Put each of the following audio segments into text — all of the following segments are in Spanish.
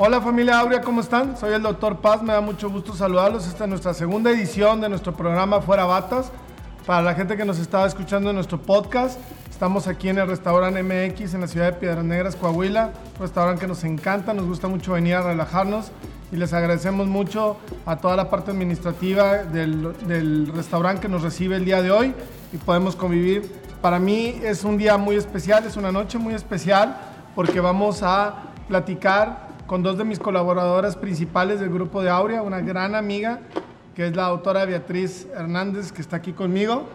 Hola familia Aurea, ¿cómo están? Soy el doctor Paz, me da mucho gusto saludarlos. Esta es nuestra segunda edición de nuestro programa Fuera Batas. Para la gente que nos estaba escuchando en nuestro podcast, estamos aquí en el restaurante MX en la ciudad de Piedras Negras, Coahuila. Un restaurante que nos encanta, nos gusta mucho venir a relajarnos y les agradecemos mucho a toda la parte administrativa del, del restaurante que nos recibe el día de hoy y podemos convivir. Para mí es un día muy especial, es una noche muy especial porque vamos a platicar con dos de mis colaboradoras principales del grupo de Aurea, una gran amiga, que es la doctora Beatriz Hernández, que está aquí conmigo,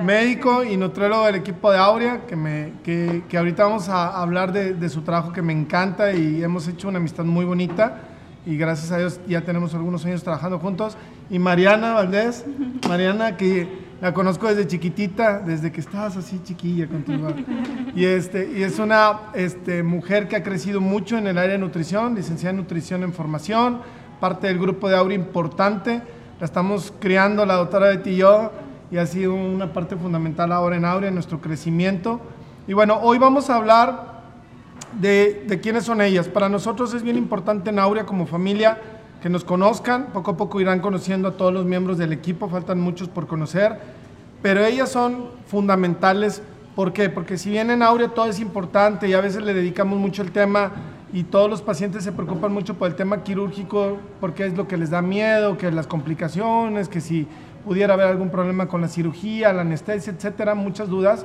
médico y nutriólogo del equipo de Aurea, que, me, que, que ahorita vamos a hablar de, de, su trabajo que me encanta y hemos hecho una amistad muy bonita y gracias a Dios ya tenemos algunos años trabajando juntos. Y Mariana Valdés, Mariana que la conozco desde chiquitita, desde que estabas así chiquilla contigo. Y, este, y es una este, mujer que ha crecido mucho en el área de nutrición, licenciada en nutrición en formación, parte del grupo de Aura importante. La estamos criando la doctora Betty y yo y ha sido una parte fundamental ahora en Aura, en nuestro crecimiento. Y bueno, hoy vamos a hablar de, de quiénes son ellas. Para nosotros es bien importante en Aurea como familia que nos conozcan, poco a poco irán conociendo a todos los miembros del equipo, faltan muchos por conocer, pero ellas son fundamentales. ¿Por qué? Porque si bien en Aurea todo es importante y a veces le dedicamos mucho el tema y todos los pacientes se preocupan mucho por el tema quirúrgico porque es lo que les da miedo, que las complicaciones, que si pudiera haber algún problema con la cirugía, la anestesia, etcétera, muchas dudas.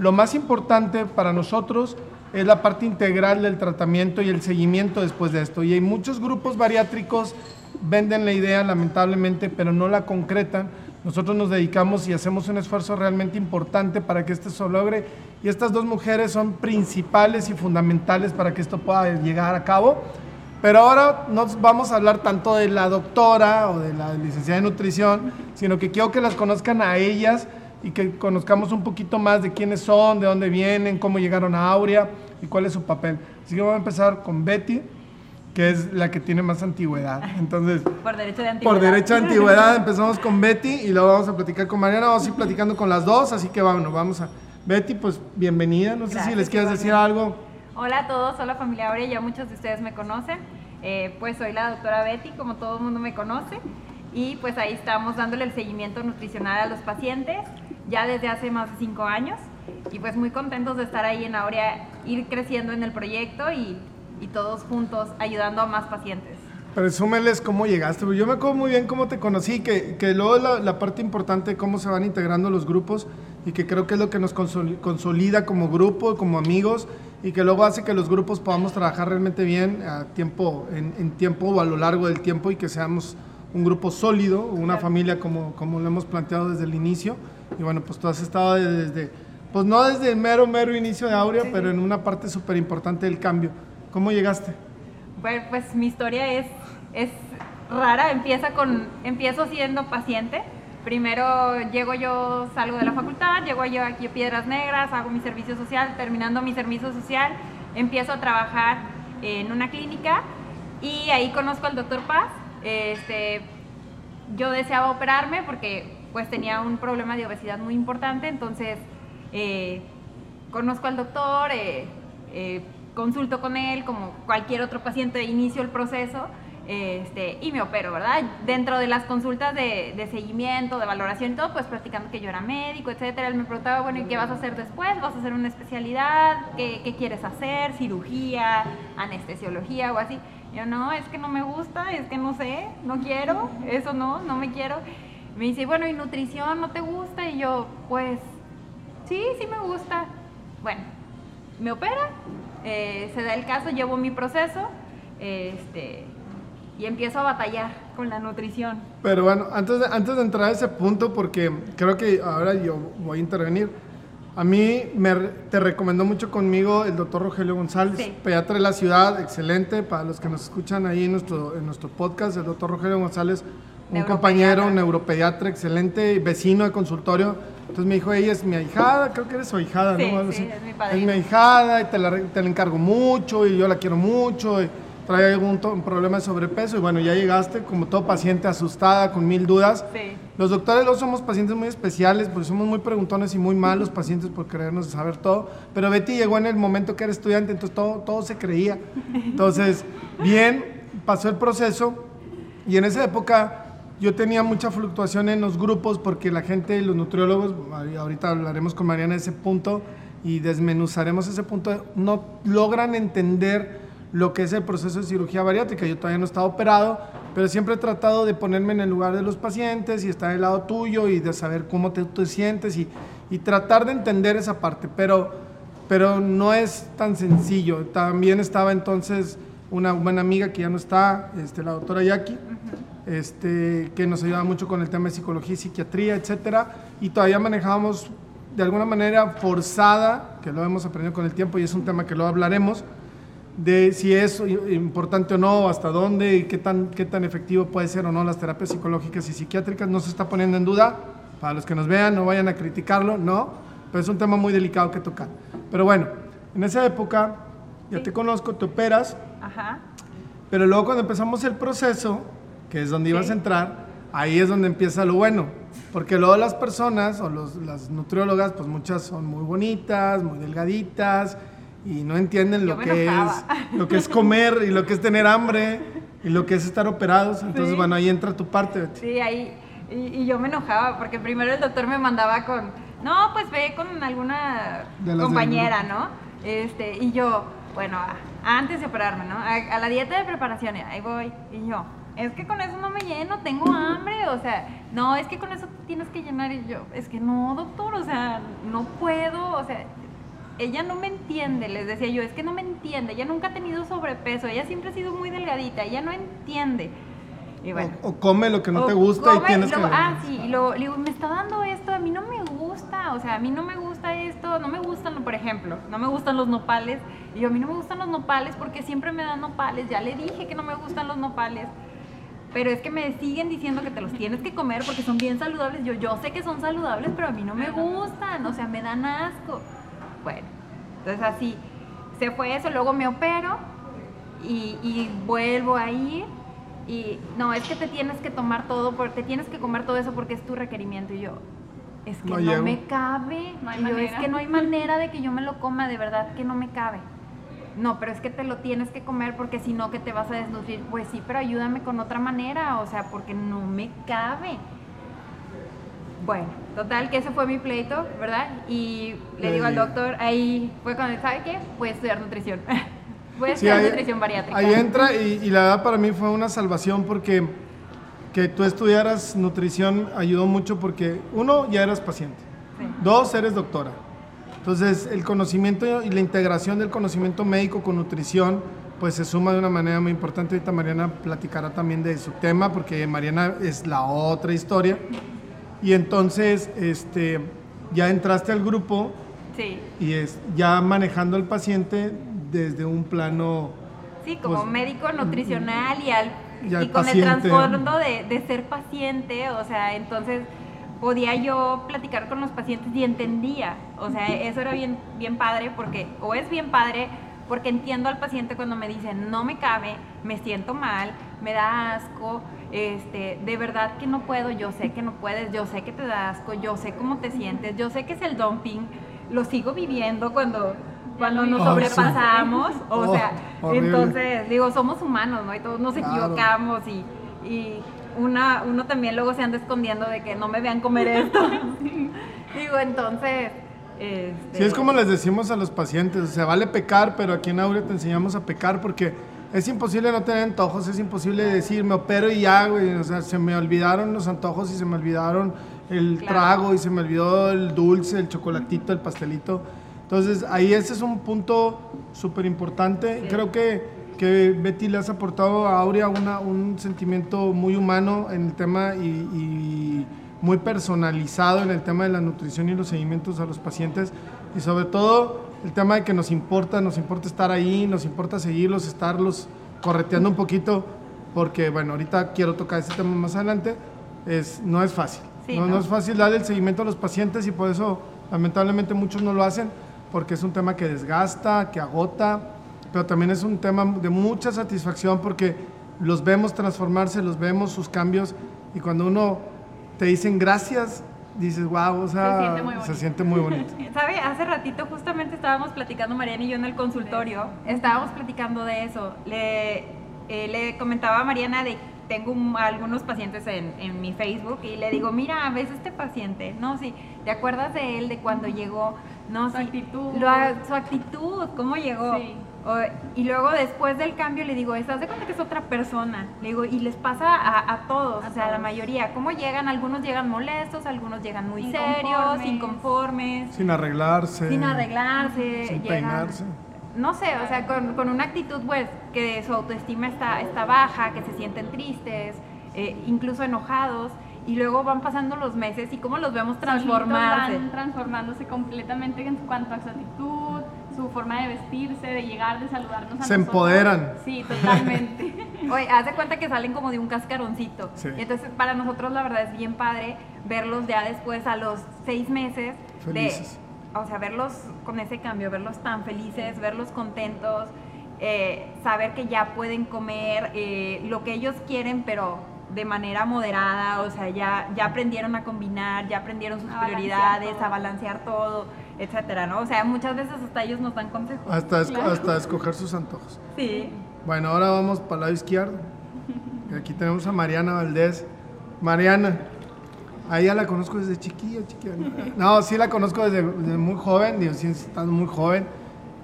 Lo más importante para nosotros es la parte integral del tratamiento y el seguimiento después de esto. Y hay muchos grupos bariátricos venden la idea, lamentablemente, pero no la concretan. Nosotros nos dedicamos y hacemos un esfuerzo realmente importante para que esto se logre. Y estas dos mujeres son principales y fundamentales para que esto pueda llegar a cabo. Pero ahora no vamos a hablar tanto de la doctora o de la licenciada de nutrición, sino que quiero que las conozcan a ellas y que conozcamos un poquito más de quiénes son, de dónde vienen, cómo llegaron a Aurea y cuál es su papel. Así que vamos a empezar con Betty, que es la que tiene más antigüedad. Entonces, por derecho de antigüedad. Por derecho de antigüedad empezamos con Betty y luego vamos a platicar con Mariana, vamos a ir platicando con las dos, así que vámonos, vamos a... Betty, pues bienvenida, no sé si les quieres decir algo. Hola a todos, hola familia Aurea, ya muchos de ustedes me conocen. Eh, pues soy la doctora Betty, como todo el mundo me conoce, y pues ahí estamos dándole el seguimiento nutricional a los pacientes ya desde hace más de cinco años y pues muy contentos de estar ahí en Aurea, ir creciendo en el proyecto y, y todos juntos ayudando a más pacientes. Presúmeles cómo llegaste, yo me acuerdo muy bien cómo te conocí, que, que luego la, la, parte importante de cómo se van integrando los grupos y que creo que es lo que nos consolida como grupo, como amigos y que luego hace que los grupos podamos trabajar realmente bien a tiempo, en, en tiempo o a lo largo del tiempo y que seamos un grupo sólido, una claro. familia como, como lo hemos planteado desde el inicio. Y bueno, pues tú has estado desde, pues no desde el mero, mero inicio de Aurea, sí. pero en una parte súper importante del cambio. ¿Cómo llegaste? Bueno, pues mi historia es, es rara, empieza con, empiezo siendo paciente. Primero llego yo, salgo de la facultad, llego yo aquí a Piedras Negras, hago mi servicio social, terminando mi servicio social, empiezo a trabajar en una clínica y ahí conozco al doctor Paz. Este, yo deseaba operarme porque pues tenía un problema de obesidad muy importante, entonces eh, conozco al doctor, eh, eh, consulto con él como cualquier otro paciente, inicio el proceso este, y me opero, ¿verdad? Dentro de las consultas de, de, seguimiento, de valoración y todo, pues practicando que yo era médico, etcétera, él me preguntaba, bueno, ¿y qué vas a hacer después? ¿Vas a hacer una especialidad? ¿Qué, qué quieres hacer? ¿Cirugía? ¿Anestesiología o así? Yo, no, es que no me gusta, es que no sé, no quiero, eso no, no me quiero. Me dice, bueno, ¿y nutrición no te gusta? Y yo, pues, sí, sí me gusta. Bueno, me opera, eh, se da el caso, llevo mi proceso, este, y empiezo a batallar con la nutrición. Pero bueno, antes de, antes de entrar a ese punto, porque creo que ahora yo voy a intervenir, a mí me, te recomendó mucho conmigo el doctor Rogelio González, Sí. pediatra de la ciudad, excelente, para los que nos escuchan ahí en nuestro, en nuestro podcast, el doctor Rogelio González, un compañero, neuropediatra, excelente, vecino de consultorio. Entonces me dijo, ella es mi ahijada, creo que eres su ahijada, Sí, ¿no? Sí, es mi Es padrino. mi ahijada y te la, te la encargo mucho y yo la quiero mucho. Y trae algún un problema de sobrepeso y bueno, ya llegaste como todo paciente asustada, con mil dudas. Sí. Los doctores no somos pacientes muy especiales, porque somos muy preguntones y muy malos pacientes por creernos saber todo. Pero Betty llegó en el momento que era estudiante, entonces todo, todo se creía. Entonces, bien, pasó el proceso y en esa época yo tenía mucha fluctuación en los grupos porque la gente, los nutriólogos, ahorita hablaremos con Mariana de ese punto y desmenuzaremos ese punto, no logran entender lo que es el proceso de cirugía bariátrica. Yo todavía no estaba operado, pero siempre he tratado de ponerme en el lugar de los pacientes y estar del lado tuyo y de saber cómo te, te sientes y, y, tratar de entender esa parte, pero, pero no es tan sencillo. También estaba entonces una buena amiga que ya no está, este, la doctora Jackie, este, que nos ayudaba mucho con el tema de psicología y psiquiatría, etcétera, y todavía manejábamos de alguna manera forzada, que lo hemos aprendido con el tiempo y es un tema que lo hablaremos, de si es importante o no, hasta dónde y qué tan, qué tan efectivo puede ser o no las terapias psicológicas y psiquiátricas, no se está poniendo en duda. Para los que nos vean, no vayan a criticarlo, no, pero es un tema muy delicado que tocar. Pero bueno, en esa época ya te conozco, te operas, Ajá. pero luego cuando empezamos el proceso, que es donde ibas a entrar, ahí es donde empieza lo bueno. Porque luego las personas o los, las nutriólogas, pues muchas son muy bonitas, muy delgaditas, y no entienden lo que, es, lo que es comer y lo que es tener hambre y lo que es estar operados. Entonces, bueno, ahí entra tu parte. Sí, ahí. Y, yo me enojaba porque primero el doctor me mandaba con, no, pues ve con alguna compañera, ¿no? Este, y yo, bueno, antes de operarme, ¿no? A, la dieta de preparación, ahí voy. Y yo, es que con eso no me lleno, tengo hambre, o sea, no, es que con eso tienes que llenar. Y yo, es que no, doctor, o sea, no puedo, o sea, ella no me entiende, les decía yo, es que no me entiende, ella nunca ha tenido sobrepeso, ella siempre ha sido muy delgadita, ella no entiende. Y bueno, o, come lo que no te gusta y tienes que... Ah, sí, y lo, digo, me está dando esto, a mí no me gusta, o sea, a mí no me gusta esto, no me gustan, por ejemplo, no me gustan los nopales, y yo, a mí no me gustan los nopales porque siempre me dan nopales, ya le dije que no me gustan los nopales, pero es que me siguen diciendo que te los tienes que comer porque son bien saludables, yo, yo sé que son saludables, pero a mí no me gustan, o sea, me dan asco. Bueno, entonces así, se fue eso, luego me opero y, vuelvo a ir y no, es que te tienes que tomar todo, te tienes que comer todo eso porque es tu requerimiento. Y yo, es que no, me cabe, es que no hay manera de que yo me lo coma, de verdad que no me cabe. No, pero es que te lo tienes que comer porque si no que te vas a desnutrir. Pues sí, pero ayúdame con otra manera, o sea, porque no me cabe. Bueno, total, que ese fue mi pleito, ¿verdad? Y le digo al doctor, ahí fue cuando, ¿sabe qué? Voy a estudiar nutrición. Voy a estudiar nutrición bariátrica. Ahí entra y, la verdad para mí fue una salvación porque que tú estudiaras nutrición ayudó mucho porque uno, ya eras paciente. Dos, eres doctora. Entonces, el conocimiento y la integración del conocimiento médico con nutrición, pues se suma de una manera muy importante. Ahorita Mariana platicará también de su tema, porque Mariana es la otra historia. Y entonces, este, ya entraste al grupo sí. y es ya manejando al paciente desde un plano... Sí, como pues, médico nutricional y, al, y, con el trasfondo de, de ser paciente, o sea, entonces podía yo platicar con los pacientes y entendía, o sea, eso era bien, bien padre porque, o es bien padre porque entiendo al paciente cuando me dice, no me cabe, me siento mal, me da asco, este, de verdad que no puedo, yo sé que no puedes, yo sé que te da asco, yo sé cómo te sientes, yo sé que es el dumping, lo sigo viviendo cuando, cuando nos sobrepasamos, o oh, sea, entonces, digo, somos humanos, ¿no? Y todos nos equivocamos y, y una, uno también luego se anda escondiendo de que no me vean comer esto. digo, entonces... Este... Sí, es como les decimos a los pacientes, o sea, vale pecar, pero aquí en Aurea te enseñamos a pecar porque es imposible no tener antojos, es imposible decir, me opero y ya, güey. O sea, se me olvidaron los antojos y se me olvidaron el trago y se me olvidó el dulce, el chocolatito, el pastelito. Entonces, ahí ese es un punto súper importante. Creo que, que Betty le has aportado a Aurea una, un sentimiento muy humano en el tema y, y muy personalizado en el tema de la nutrición y los seguimientos a los pacientes. Y sobre todo el tema de que nos importa, nos importa estar ahí, nos importa seguirlos, estarlos correteando un poquito, porque bueno, ahorita quiero tocar ese tema más adelante, es, no es fácil. no, es fácil darle el seguimiento a los pacientes y por eso lamentablemente muchos no lo hacen, porque es un tema que desgasta, que agota, pero también es un tema de mucha satisfacción porque los vemos transformarse, los vemos sus cambios y cuando uno te dicen gracias, dices, wow, o sea, Se siente muy bonito. siente muy bonito. ¿Sabe? Hace ratito justamente estábamos platicando Mariana y yo en el consultorio. Estábamos platicando de eso. Le, eh, le comentaba a Mariana de tengo un- algunos pacientes en, en mi Facebook y le digo, mira, ves este paciente, no, sí, ¿te acuerdas de él de cuando llegó? No, Su sí, actitud. lo- su actitud, cómo llegó. Sí. O- y luego después del cambio le digo, ¿estás de cuenta que es otra persona? Le digo, y les pasa a, a todos, A o sea, a la mayoría. ¿Cómo llegan? Algunos llegan molestos, algunos llegan muy serios, Inconformes. Sin arreglarse. sin arreglarse, Sin llegan- peinarse. No sé, o sea, con, con una actitud, pues, que su autoestima está, está baja, que se sienten tristes, eh, incluso enojados, y luego van pasando los meses y cómo los vemos transformarse. Van transformándose completamente en cuanto a su actitud, su forma de vestirse, de llegar, de saludarnos a Se nosotros. empoderan. Sí, totalmente. Oye, haz de cuenta que salen como de un cascaroncito. Sí. Y entonces para nosotros la verdad es bien padre verlos ya después a los seis meses Felices. de, o sea, verlos con ese cambio, verlos tan felices, verlos contentos, eh, saber que ya pueden comer eh, lo que ellos quieren, pero de manera moderada, o sea, ya, ya aprendieron a combinar, ya aprendieron sus A prioridades, todo. a balancear todo, etcétera, ¿no? O sea, muchas veces hasta ellos nos dan consejos. Hasta, es- Claro. hasta escoger sus antojos. Sí. Bueno, ahora vamos para el lado izquierdo. Aquí tenemos a Mariana Valdés. Mariana, a ella la conozco desde chiquilla, chiquilla. No, sí la conozco desde, desde muy joven, digo, sí, estando muy joven.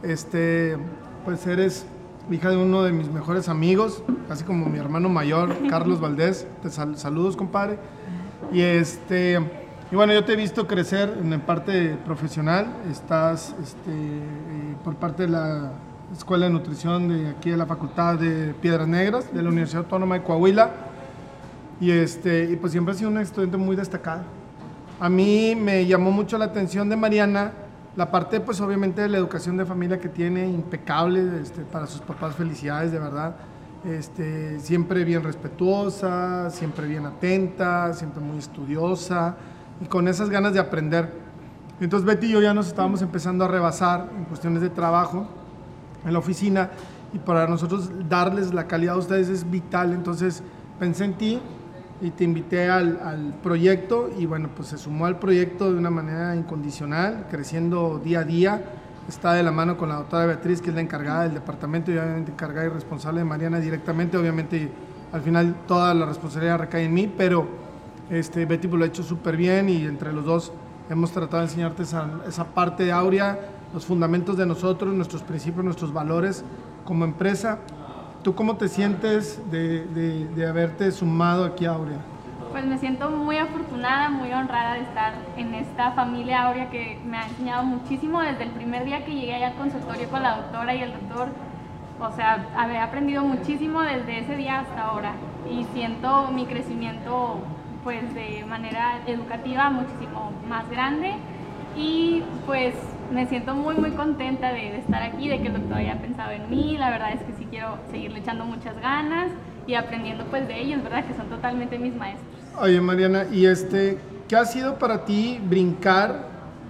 Este, pues eres hija de uno de mis mejores amigos, casi como mi hermano mayor, Carlos Valdés. Te sal- saludos, compadre. Y este, y bueno, yo te he visto crecer en la parte profesional. Estás este, eh, por parte de la Escuela de Nutrición de aquí de la Facultad de Piedras Negras, de la Universidad Autónoma de Coahuila. Y, este, y pues siempre has sido una estudiante muy destacada. A mí me llamó mucho la atención de Mariana la parte, pues obviamente de la educación de familia que tiene, impecable, este, para sus papás, felicidades, de verdad. Este, siempre bien respetuosa, siempre bien atenta, siempre muy estudiosa y con esas ganas de aprender. Entonces Betty y yo ya nos estábamos empezando a rebasar en cuestiones de trabajo en la oficina y para nosotros darles la calidad a ustedes es vital. Entonces pensé en ti y te invité al, al proyecto y bueno, pues se sumó al proyecto de una manera incondicional, creciendo día a día. Está de la mano con la doctora Beatriz, que es la encargada del departamento y obviamente encargada y responsable de Mariana directamente. Obviamente al final toda la responsabilidad recae en mí, pero este, Betty pues, lo ha hecho súper bien y entre los dos hemos tratado de enseñarte esa, esa parte de Aurea, los fundamentos de nosotros, nuestros principios, nuestros valores como empresa. ¿Tú cómo te sientes de, de- de haberte sumado aquí a Aurea? Pues me siento muy afortunada, muy honrada de estar en esta familia Aurea que me ha enseñado muchísimo desde el primer día que llegué allá al consultorio con la doctora y el doctor. O sea, haber aprendido muchísimo desde ese día hasta ahora y siento mi crecimiento pues de manera educativa muchísimo más grande y pues me siento muy muy contenta de, de estar aquí, de que el doctor haya pensado en mí, la verdad es que sí quiero seguirle echando muchas ganas y aprendiendo pues de ellos, ¿verdad? Que son totalmente mis maestros. Oye, Mariana, ¿y este, qué ha sido para ti brincar?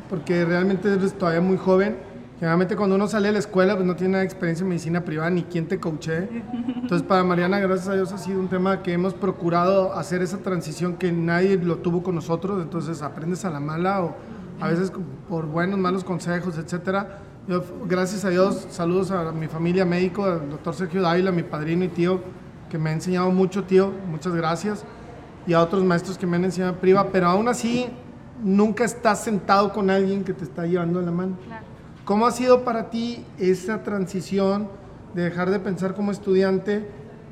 Porque realmente eres todavía muy joven. Generalmente cuando uno sale de la escuela, pues no tiene nada experiencia en medicina privada ni quien te coache. Entonces, para Mariana, gracias a Dios, ha sido un tema que hemos procurado hacer esa transición que nadie lo tuvo con nosotros. Entonces, aprendes a la mala o a veces por buenos, malos consejos, etcétera. Yo, gracias a Dios, saludos a mi familia médico, al doctor Sergio Dávila, mi padrino y tío, que me ha enseñado mucho, tío. Muchas gracias y a otros maestros que me han enseñado priva, pero aún así nunca estás sentado con alguien que te está llevando la mano. Claro. ¿Cómo ha sido para ti esa transición de dejar de pensar como estudiante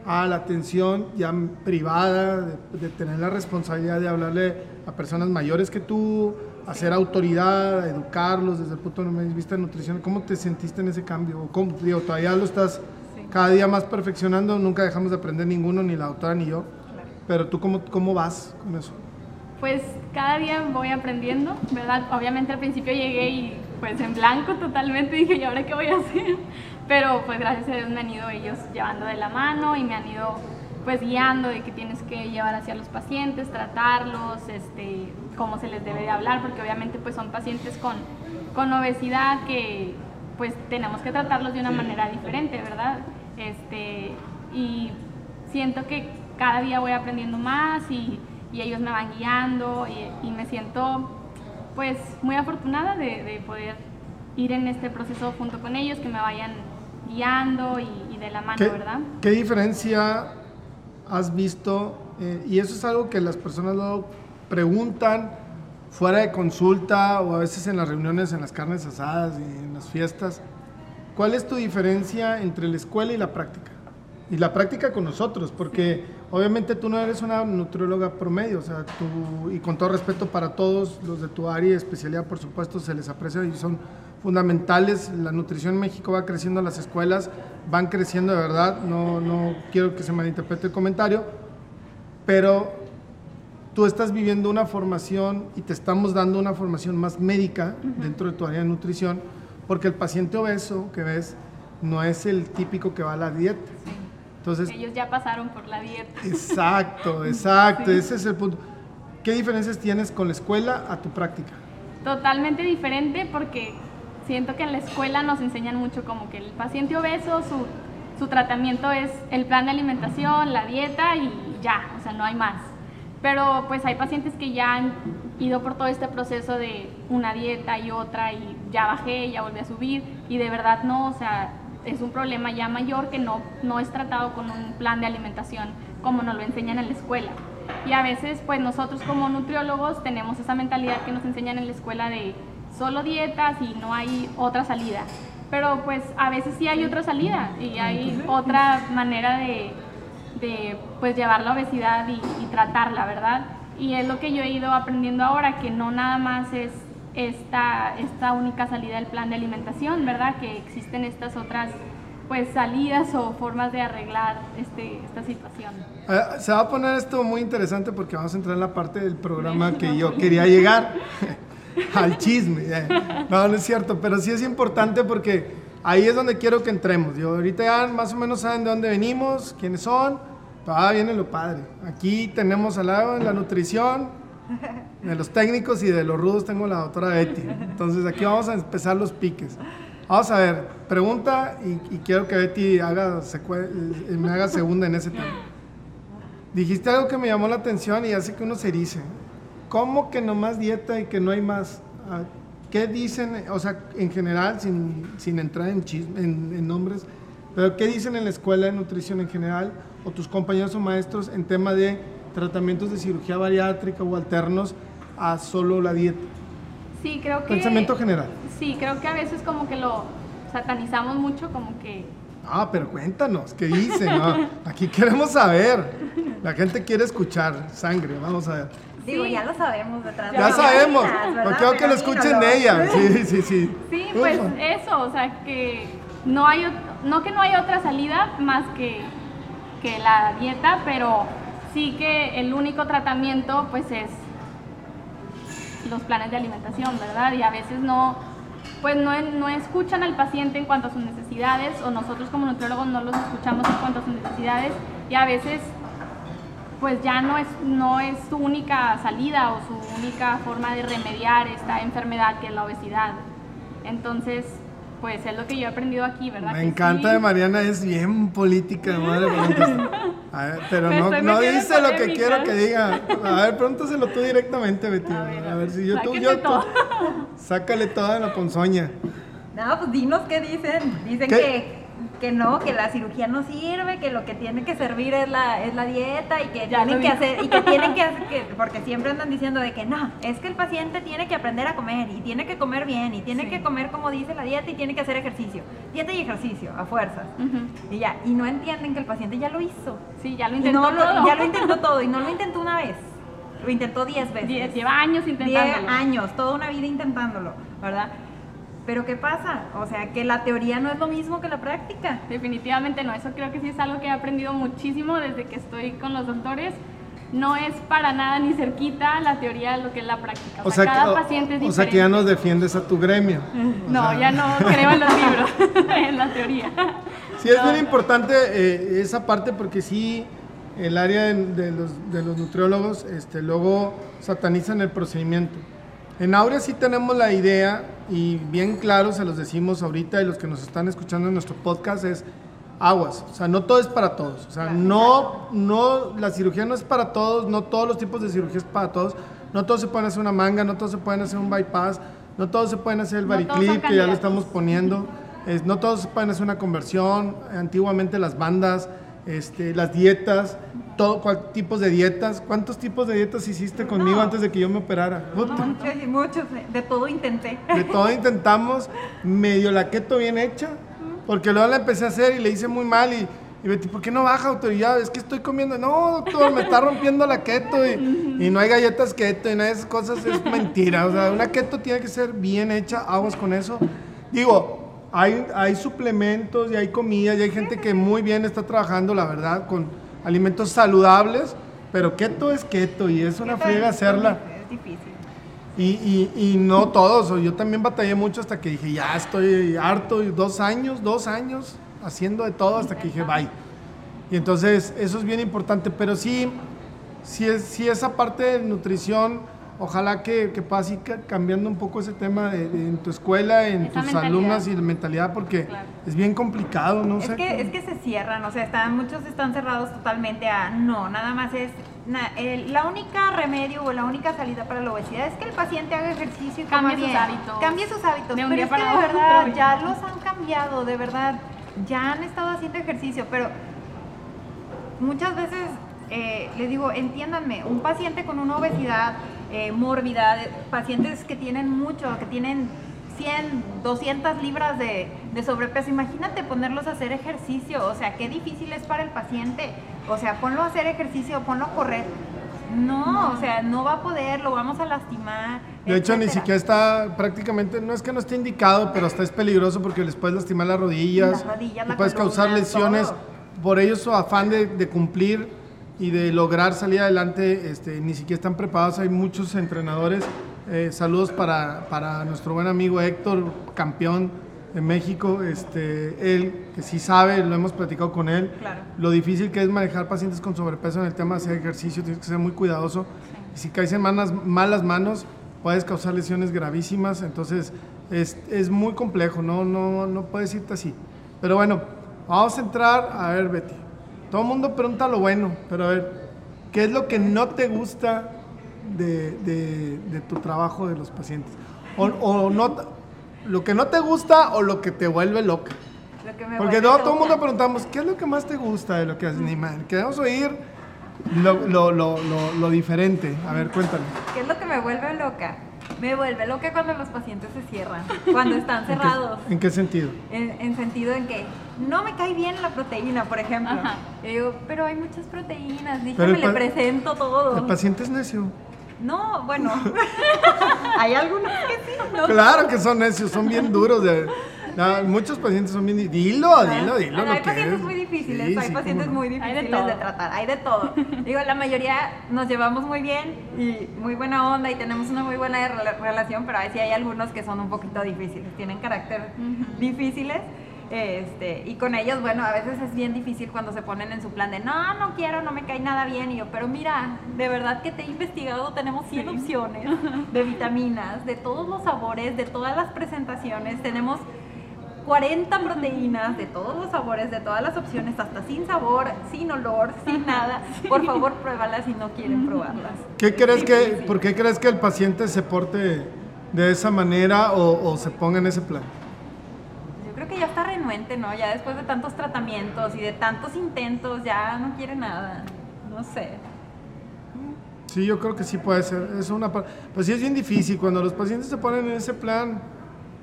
a la atención ya privada, de, de tener la responsabilidad de hablarle a personas mayores que tú, a ser autoridad, a educarlos desde el punto de vista de nutrición? ¿Cómo te sentiste en ese cambio? ¿O cómo, digo, todavía lo estás Sí. cada día más perfeccionando, nunca dejamos de aprender ninguno, ni la doctora ni yo. Pero tú, ¿cómo, cómo vas con eso? Pues cada día voy aprendiendo, ¿verdad? Obviamente al principio llegué y pues en blanco totalmente dije, ¿y ahora qué voy a hacer? Pero pues gracias a Dios me han ido ellos llevando de la mano y me han ido pues guiando de que tienes que llevar hacia los pacientes, tratarlos, este, cómo se les debe de hablar, porque obviamente pues son pacientes con, con obesidad que pues tenemos que tratarlos de una manera diferente, ¿verdad? Este, y siento que cada día voy aprendiendo más y, y ellos me van guiando y, me siento pues muy afortunada de, poder ir en este proceso junto con ellos, que me vayan guiando y, de la mano, ¿verdad? ¿Qué diferencia has visto? Eh, y eso es algo que las personas luego preguntan fuera de consulta o a veces en las reuniones, en las carnes asadas y en las fiestas. ¿Cuál es tu diferencia entre la escuela y la práctica? Y la práctica con nosotros, porque obviamente tú no eres una nutrióloga promedio, o sea, tú, y con todo respeto para todos los de tu área y especialidad, por supuesto, se les aprecia y son fundamentales. La nutrición en México va creciendo, las escuelas van creciendo de verdad, no, no quiero que se malinterprete el comentario, pero tú estás viviendo una formación y te estamos dando una formación más médica dentro de tu área de nutrición, porque el paciente obeso que ves no es el típico que va a la dieta. Entonces, Ellos ya pasaron por la dieta. Exacto, exacto, ese es el punto. ¿Qué diferencias tienes con la escuela a tu práctica? Totalmente diferente porque siento que en la escuela nos enseñan mucho como que el paciente obeso, su, su tratamiento es el plan de alimentación, la dieta y ya, o sea, no hay más pero pues hay pacientes que ya han ido por todo este proceso de una dieta y otra y ya bajé, ya volví a subir y de verdad no, o sea, es un problema ya mayor que no, no es tratado con un plan de alimentación como nos lo enseñan en la escuela. Y a veces pues nosotros como nutriólogos tenemos esa mentalidad que nos enseñan en la escuela de solo dietas y no hay otra salida. Pero pues a veces sí hay otra salida y hay otra manera de de pues llevar la obesidad y, tratarla, ¿verdad? Y es lo que yo he ido aprendiendo ahora, que no nada más es esta, esta única salida del plan de alimentación, ¿verdad? Que existen estas otras pues salidas o formas de arreglar este, esta situación. Ah, se va a poner esto muy interesante porque vamos a entrar en la parte del programa que yo quería llegar, al chisme. No, no es cierto, pero sí es importante porque ahí es donde quiero que entremos. Yo ahorita ya más o menos saben de dónde venimos, quiénes son. Ah, viene lo padre. Aquí tenemos al lado en la nutrición, de los técnicos y de los rudos tengo la doctora Betty. Entonces aquí vamos a empezar los piques. Vamos a ver, pregunta y, quiero que Betty haga eh, me haga segunda en ese tema. Dijiste algo que me llamó la atención y hace que uno se erice. ¿Cómo que nomás dieta y que no hay más? Ah, ¿Qué dicen, o sea, en general, sin, entrar en, en, nombres, pero qué dicen en la escuela de nutrición en general o tus compañeros o maestros en tema de tratamientos de cirugía bariátrica o alternos a solo la dieta? Sí, creo que... Pensamiento general. Sí, creo que a veces como que lo satanizamos mucho, como que... Ah, pero cuéntanos, ¿qué dicen? aquí queremos saber. La gente quiere escuchar sangre, vamos a ver. Digo, ya lo sabemos detrás. Ya sabemos, porque quiero que lo escuchen de ella. Sí, sí, sí. Sí, pues eso, o sea, que no hay, no que no hay otra salida más que, que la dieta, pero sí que el único tratamiento pues es los planes de alimentación, ¿verdad? Y a veces no, pues no, no escuchan al paciente en cuanto a sus necesidades o nosotros como nutriólogos no los escuchamos en cuanto a sus necesidades y a veces pues ya no es, no es su única salida o su única forma de remediar esta enfermedad que es la obesidad. Entonces, pues es lo que yo he aprendido aquí, ¿verdad? Me encanta de Mariana, es bien política, madre. A ver, pero no, no dice lo que quiero que diga. A ver, prontóselo tú directamente, Betty. A ver, si yo tú, yo tú. Sácale toda la ponzoña. No, pues dinos qué dicen. Dicen que que no, que la cirugía no sirve, que lo que tiene que servir es la, es la dieta y que tienen que hacer, y que tienen que hacer, porque siempre andan diciendo de que no, es que el paciente tiene que aprender a comer y tiene que comer bien y tiene que comer como dice la dieta y tiene que hacer ejercicio. Dieta y ejercicio, a fuerzas. Y ya, y no entienden que el paciente ya lo hizo. Sí, ya lo intentó todo. Ya lo intentó todo y no lo intentó una vez. Lo intentó diez veces. lleva años intentándolo. Diez años, toda una vida intentándolo, ¿verdad? Pero ¿qué pasa? O sea, que la teoría no es lo mismo que la práctica. Definitivamente no, eso creo que sí es algo que he aprendido muchísimo desde que estoy con los doctores. No es para nada ni cerquita la teoría de lo que es la práctica. O, sea, cada paciente es O sea, que ya nos defiendes a tu gremio. no, ya no creo en los libros, en la teoría. Sí, es muy importante eh, esa parte porque sí, el área de, los, de los nutriólogos este, luego satanizan el procedimiento. En Aurea sí tenemos la idea y bien claro se los decimos ahorita y los que nos están escuchando en nuestro podcast es aguas, o sea, no todo es para todos, o sea, no, no, la cirugía no es para todos, no todos los tipos de cirugía es para todos, no todos se pueden hacer una manga, no todos se pueden hacer un bypass, no todos se pueden hacer el No variclip, que ya lo candidatos. estamos poniendo, es- no todos se pueden hacer una conversión, antiguamente las bandas, este, las dietas, todo, cual, tipos de dietas, ¿cuántos tipos de dietas hiciste conmigo No. antes de que yo me operara? Muchos y muchos, de todo intenté. De todo intentamos, medio la keto bien hecha, porque luego la empecé a hacer y le hice muy mal y, y Betty, ¿por qué no baja autoridad? Es que estoy comiendo, no doctor, me está rompiendo la keto y, y no hay galletas keto y nada de esas cosas, es mentira, o sea, una keto tiene que ser bien hecha, aguas con eso. Digo, hay, hay suplementos y hay comida y hay gente que muy bien está trabajando, la verdad, con alimentos saludables, pero keto es keto y es una friega hacerla. Es difícil. Y, y, y no todos, yo también batallé mucho hasta que dije, ya estoy harto, y dos años, dos años haciendo de todo hasta que dije, bye. Y entonces eso es bien importante, pero sí, sí, es, sí esa parte de nutrición, ojalá que, que puedas ir cambiando un poco ese tema de- de- en tu escuela, en Esa tus mentalidad. alumnas y la mentalidad, porque Claro. es bien complicado, ¿no? Es sé. que, es que se cierran, o sea, están, muchos están cerrados totalmente a no, nada más es na- el- la única remedio o la única salida para la obesidad es que el paciente haga ejercicio y Cambie sus bien. hábitos. Cambie sus hábitos. De un pero día es que de verdad ya. ya los han cambiado, de verdad. Ya han estado haciendo ejercicio, pero muchas veces eh, les digo, entiéndanme, un paciente con una obesidad eh, mórbida, de- pacientes que tienen mucho, que tienen 100, 200 libras de, de sobrepeso, imagínate ponerlos a hacer ejercicio, o sea, qué difícil es para el paciente, o sea, ponlo a hacer ejercicio, ponlo a correr. No, o sea, no va a poder, lo vamos a lastimar. De hecho, ni siquiera está prácticamente, no es que no esté indicado, pero hasta es peligroso porque les puedes lastimar las rodillas, Las rodillas, y la puedes columna, causar lesiones. todo. Por ellos su afán de, de cumplir y de lograr salir adelante, este, ni siquiera están preparados. Hay muchos entrenadores. eh, saludos para, para nuestro buen amigo Héctor, campeón de México. Este, él, que sí sabe, lo hemos platicado con él, Claro. lo difícil que es manejar pacientes con sobrepeso en el tema de hacer ejercicio. Tienes que ser muy cuidadoso. Y si caes en malas, malas manos, puedes causar lesiones gravísimas. Entonces, es, es muy complejo, no, no, no puedes irte así. Pero bueno, vamos a entrar. A ver, Betty. Todo el mundo pregunta lo bueno, pero a ver, ¿qué es lo que no te gusta de, de- de tu trabajo de los pacientes? O, o no, lo que no te gusta o lo que te vuelve loca. Lo que me Porque no, todo el mundo preguntamos, ¿qué es lo que más te gusta de lo que haces? Ni queremos oír lo, lo, lo, lo, lo diferente. A ver, cuéntame. ¿Qué es lo que me vuelve loca? Me vuelve loca cuando los pacientes se cierran, cuando están cerrados. ¿En qué sentido? En, en sentido en que no me cae bien la proteína, por ejemplo. Ajá. Y digo, pero hay muchas proteínas, dígame, el le presento todo. El paciente es necio. No, bueno, hay algunos que sí, ¿no? Claro que son necios, son bien duros. de- no, muchos pacientes son bien... di- Dilo, dilo, dilo. Bueno, lo hay que pacientes es. muy difíciles, Sí, hay sí, pacientes no. muy Hay de difíciles de, todo. tratar, hay de todo. Digo, la mayoría nos llevamos muy bien y muy buena onda y tenemos una muy buena rela- relación, pero a veces hay algunos que son un poquito difíciles, tienen carácter difíciles. Este, y con ellos, bueno, a veces es bien difícil cuando se ponen en su plan de no, no quiero, no me cae nada bien. Y yo, pero mira, de verdad que te he investigado, tenemos 100 opciones de vitaminas, de todos los sabores, de todas las presentaciones. Tenemos 40 proteínas de todos los sabores, de todas las opciones, hasta sin sabor, sin olor, sin nada. Por favor, pruébalas si no quieren probarlas. ¿Qué crees que. ¿Por qué crees que el paciente se porte de esa manera o, o se ponga en ese plan? Yo creo que ya está renuente, ¿no? Ya después de tantos tratamientos y de tantos intentos, ya no quiere nada. No sé. Sí, yo creo que sí puede ser. Es una Pues sí es bien difícil cuando los pacientes se ponen en ese plan.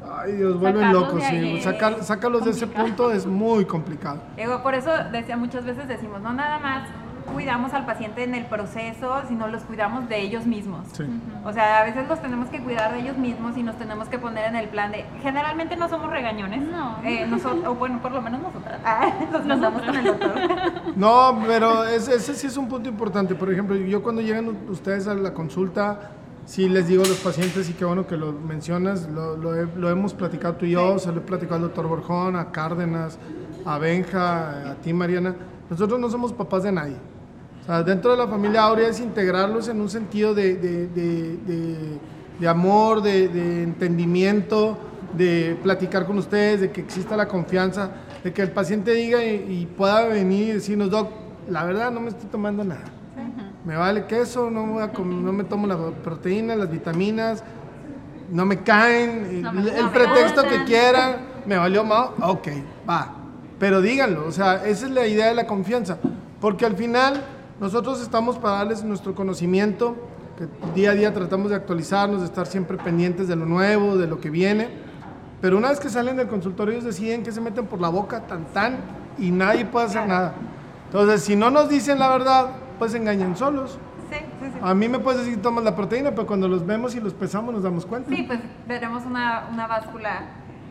Ay, Dios, vuelven locos. Sí. Sacar- sácalos de ese punto es muy complicado. Digo, por eso decía muchas veces decimos, no nada más cuidamos al paciente en el proceso, sino los cuidamos de ellos mismos. Sí. O sea, a veces los tenemos que cuidar de ellos mismos y nos tenemos que poner en el plan de. Generalmente no somos regañones. No. Eh, nosotros, o bueno, por lo menos nosotras. Ah, nos con el doctor. No, pero ese, ese sí es un punto importante. Por ejemplo, yo cuando llegan ustedes a la consulta, sí les digo a los pacientes, y qué bueno que lo mencionas, lo, lo he- lo hemos platicado tú y yo, se lo he platicado al doctor Borjón, a Cárdenas, a Benja, a ti Mariana. Nosotros no somos papás de nadie. O sea, dentro de la familia Aurea es integrarlos en un sentido de, de- de- de- amor, de, de entendimiento, de platicar con ustedes, de que exista la confianza. de que el paciente diga y, y pueda venir y decirnos, doc, la verdad no me estoy tomando nada. Me vale queso, no, voy a com- no me tomo la proteína, las vitaminas, no me caen, No me- el, no pretexto que quieran, me valió más, ok, va. Pero díganlo, o sea, esa es la idea de la confianza. Porque al final nosotros estamos para darles nuestro conocimiento, que día a día tratamos de actualizarnos, de estar siempre pendientes de lo nuevo, de lo que viene. Pero una vez que salen del consultorio, ellos deciden que se meten por la boca tan tan y nadie puede hacer nada. Entonces, si no nos dicen la verdad, pues se engañan solos. Sí, sí, sí. A mí me puedes decir que tomas la proteína, pero cuando los vemos y los pesamos nos damos cuenta. Sí, pues veremos una, una báscula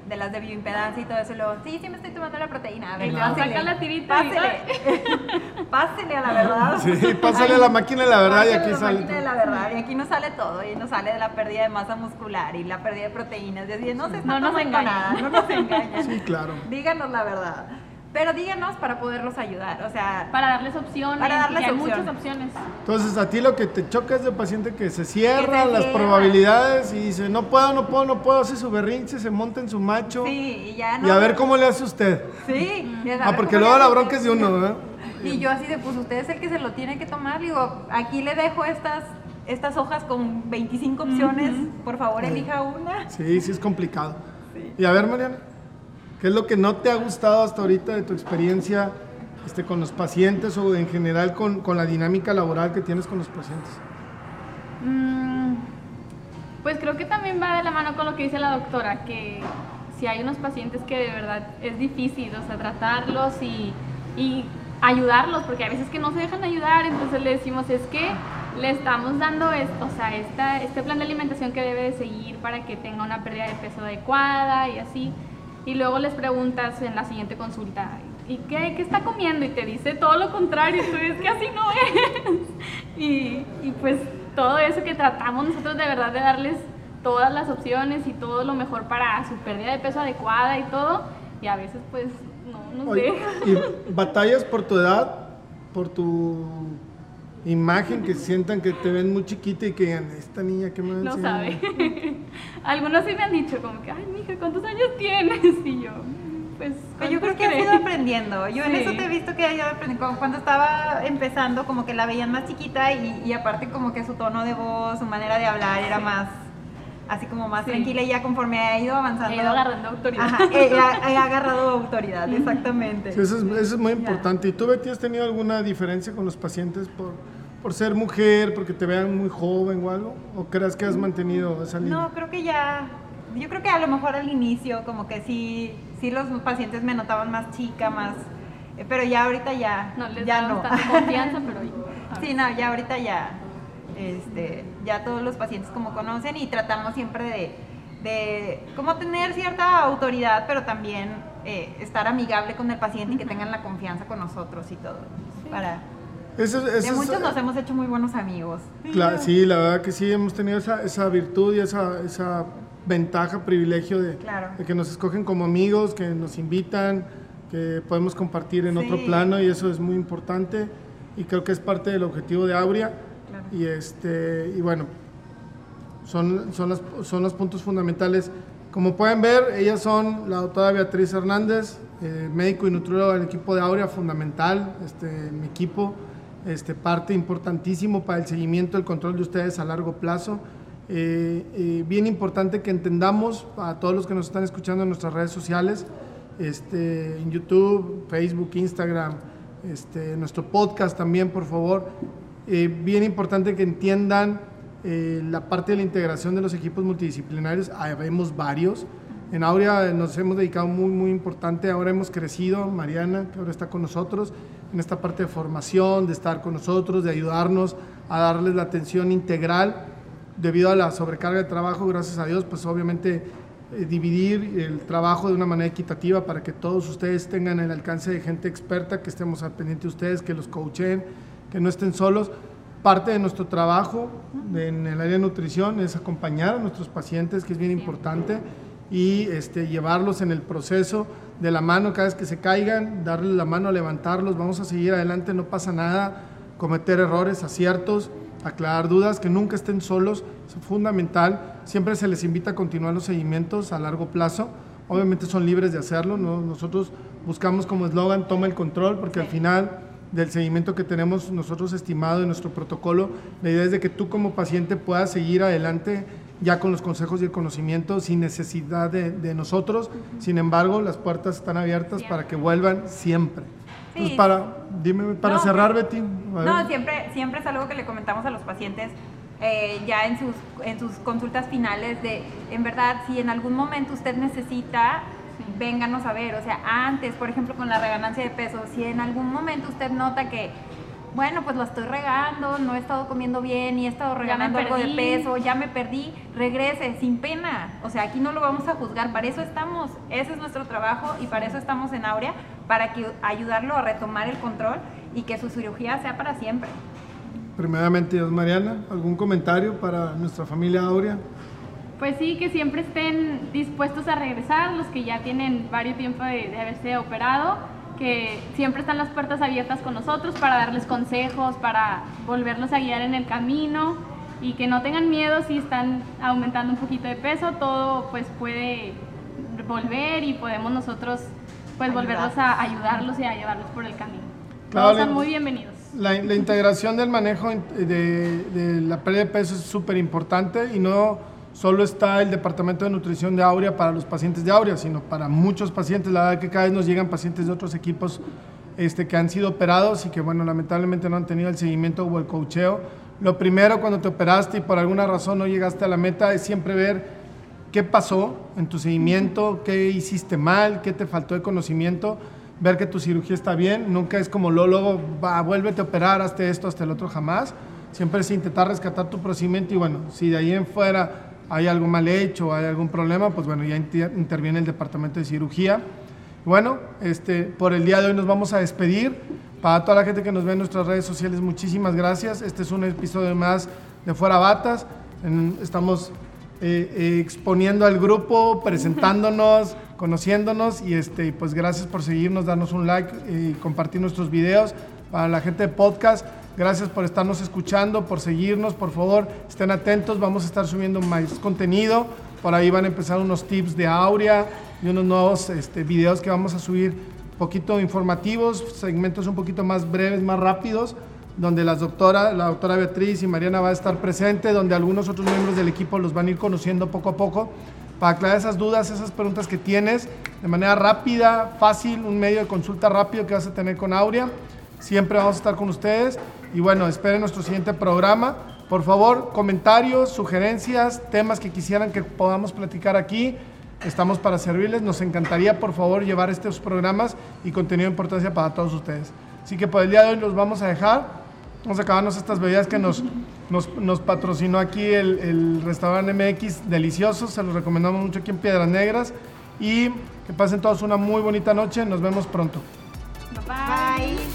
de las de bioimpedancia y todo eso. y luego, sí, sí me estoy tomando la proteína. A ver, pásele, saca la tirita Pásele. pásele a la verdad. Sí, pásale a la máquina de la verdad y Pásale aquí a la sale. máquina de la verdad. Y aquí nos sale todo. Y nos sale de la pérdida de masa muscular y la pérdida de proteínas. Y así, no se está No nos engañen. nada, no nos engañen. Sí, claro. Díganos la verdad. Pero díganos para poderlos ayudar. O sea, Para darles opciones. Para darles y hay opciones. muchas opciones. Entonces, a ti lo que te choca es de paciente que se cierra Que se las cierra. probabilidades y dice, no puedo, no puedo, no puedo, hace su berrinche, se monta en su macho. sí, y ya no. Y a ver cómo le hace usted. Sí. a Ah, porque luego la bronca es de uno, ¿verdad? Y yo así de, pues usted es el que se lo tiene que tomar. Digo, aquí le dejo estas, estas hojas con 25 opciones. Por favor, elija una. Sí, sí es complicado. Y a ver, Mariana, ¿qué es lo que no te ha gustado hasta ahorita de tu experiencia este, con los pacientes o en general con, con la dinámica laboral que tienes con los pacientes? Mm, Pues creo que también va de la mano con lo que dice la doctora, que si hay unos pacientes que de verdad es difícil, o tratarlos y, y ayudarlos, porque hay veces que no se dejan ayudar, entonces le decimos, es que le estamos dando esto, o sea, esta, este plan de alimentación que debe de seguir para que tenga una pérdida de peso adecuada y así. Y luego les preguntas en la siguiente consulta, ¿y qué, qué está comiendo? Y te dice todo lo contrario, y tú dices que así no es. Y, y pues todo eso que tratamos nosotros de verdad de darles todas las opciones y todo lo mejor para su pérdida de peso adecuada y todo, y a veces pues no nos Oye, deja. ¿Y batallas por tu edad, por tu imagen, que sientan que te ven muy chiquita y que digan, esta niña que me va a No enseñar?" sabe. Algunos sí me han dicho como que, ay, mija, ¿cuántos años tienes? Y yo, pues, Pero yo creo ¿cuántos que has crees?" ido aprendiendo. Yo en eso te he visto que has ido aprendiendo. Como Cuando estaba empezando, como que la veían más chiquita y, y aparte como que su tono de voz, su manera de hablar era más, así como más Sí. tranquila y ya conforme ha ido avanzando. He ido agarrando autoridad. Ajá, he, he- he agarrado autoridad, exactamente. Sí, eso es, eso es muy importante. ¿Y tú, Betty, has tenido alguna diferencia con los pacientes por, por ser mujer, porque te vean muy joven o algo? ¿O crees que has mantenido esa línea? No, creo que ya, yo creo que a lo mejor al inicio como que sí, sí los pacientes me notaban más chica, más, eh, pero ya ahorita ya, No les ya no. confianza, pero Sí, no, ya ahorita ya, este, ya todos los pacientes como conocen y tratamos siempre de, de como tener cierta autoridad, pero también eh, estar amigable con el paciente y que tengan la confianza con nosotros y todo. Para, Eso, eso de es- muchos nos hemos hecho muy buenos amigos. Sí, la verdad que sí, hemos tenido esa, esa virtud y esa, esa ventaja, privilegio de, Claro. de que nos escogen como amigos, que nos invitan, que podemos compartir en otro plano y eso es muy importante y creo que es parte del objetivo de Aurea. Y, este, y bueno, son, son, las- son los puntos fundamentales. Como pueden ver, ellas son la doctora Beatriz Hernández, eh, médico y nutriólogo del equipo de Aurea, fundamental, este, mi equipo, este, parte importantísimo para el seguimiento, el control de ustedes a largo plazo. Eh, eh, bien importante que entendamos a todos los que nos están escuchando en nuestras redes sociales, este, en YouTube, Facebook, Instagram, este, nuestro podcast también, por favor. Eh, bien importante que entiendan eh, la parte de la integración de los equipos multidisciplinarios. Habemos varios. En Aurea nos hemos dedicado muy, muy importante. Ahora hemos crecido, Mariana, que ahora está con nosotros, en esta parte de formación, de estar con nosotros, de ayudarnos a darles la atención integral. Debido a la sobrecarga de trabajo, gracias a Dios, pues obviamente eh, dividir el trabajo de una manera equitativa para que todos ustedes tengan el alcance de gente experta, que estemos al pendiente de ustedes, que los coachen, que no estén solos. Parte de nuestro trabajo de- en el área de nutrición es acompañar a nuestros pacientes, que es bien importante, y este, llevarlos en el proceso de la mano cada vez que se caigan, darles la mano, levantarlos, vamos a seguir adelante, no pasa nada, cometer errores, aciertos, aclarar dudas, que nunca estén solos, es fundamental. Siempre se les invita a continuar los seguimientos a largo plazo. Obviamente son libres de hacerlo, ¿no? nosotros buscamos como eslogan toma el control, porque al final del seguimiento que tenemos nosotros estimado en nuestro protocolo, la idea es de que tú como paciente puedas seguir adelante ya con los consejos y el conocimiento sin necesidad de, nosotros. Sin embargo, las puertas están abiertas para que vuelvan siempre. Pues para, dime, para cerrar, pues, Betty. No, siempre, siempre es algo que le comentamos a los pacientes eh, ya en sus, en sus consultas finales de, en verdad, si en algún momento usted necesita, vénganos a ver. O sea, antes, por ejemplo, con la reganancia de peso, si en algún momento usted nota que bueno, pues lo estoy regando, no he estado comiendo bien y he estado reganando algo de peso, ya me perdí, regrese sin pena. O sea, aquí no lo vamos a juzgar, para eso estamos, ese es nuestro trabajo y para eso estamos en Aurea, para que, ayudarlo a retomar el control y que su cirugía sea para siempre. Primeramente, Mariana, ¿algún comentario para nuestra familia Aurea? Pues sí, que siempre estén dispuestos a regresar, los que ya tienen varios tiempo de haberse operado que siempre están las puertas abiertas con nosotros para darles consejos, para volverlos a guiar en el camino y que no tengan miedo si están aumentando un poquito de peso, todo pues puede volver y podemos nosotros pues volverlos a ayudarlos y a llevarlos por el camino. Todos están muy bienvenidos. La, integración del manejo de, de la pérdida de peso es súper importante y no solo está el departamento de nutrición de Aurea para los pacientes de Aurea, sino para muchos pacientes. La verdad que cada vez nos llegan pacientes de otros equipos este, que han sido operados y que, bueno, lamentablemente no han tenido el seguimiento o el coacheo. Lo primero cuando te operaste y por alguna razón no llegaste a la meta es siempre ver qué pasó en tu seguimiento, qué hiciste mal, qué te faltó de conocimiento, ver que tu cirugía está bien. Nunca es como luego, va, vuélvete a operar, hazte esto, hasta el otro, jamás. Siempre es intentar rescatar tu procedimiento y bueno, si de ahí en fuera hay algo mal hecho, hay algún problema, pues bueno, ya interviene el departamento de cirugía. Bueno, este, por el día de hoy nos vamos a despedir. Para toda la gente que nos ve en nuestras redes sociales, muchísimas gracias. Este es un episodio más de Fuera Batas. estamos eh, eh, exponiendo al grupo, presentándonos, conociéndonos y este, pues gracias por seguirnos, darnos un like y compartir nuestros videos. Para la gente de podcast, Gracias por estarnos escuchando, por seguirnos. Por favor, estén atentos. Vamos a estar subiendo más contenido. Por ahí van a empezar unos tips de Aurea y unos nuevos este, videos que vamos a subir poquito informativos, segmentos un poquito más breves, más rápidos, donde las doctora, la doctora Beatriz y Mariana va a estar presente, donde algunos otros miembros del equipo los van a ir conociendo poco a poco para aclarar esas dudas, esas preguntas que tienes de manera rápida, fácil, un medio de consulta rápido que vas a tener con Aurea. Siempre vamos a estar con ustedes. Y bueno, esperen nuestro siguiente programa. Por favor, comentarios, sugerencias, temas que quisieran que podamos platicar aquí. Estamos para servirles. Nos encantaría, por favor, llevar estos programas y contenido de importancia para todos ustedes. Así que por el día de hoy los vamos a dejar. Vamos a acabarnos estas bebidas que nos, nos, patrocinó aquí el, el, restaurante MX, deliciosos. Se los recomendamos mucho aquí en Piedras Negras. Y que pasen todos una muy bonita noche. Nos vemos pronto. Bye.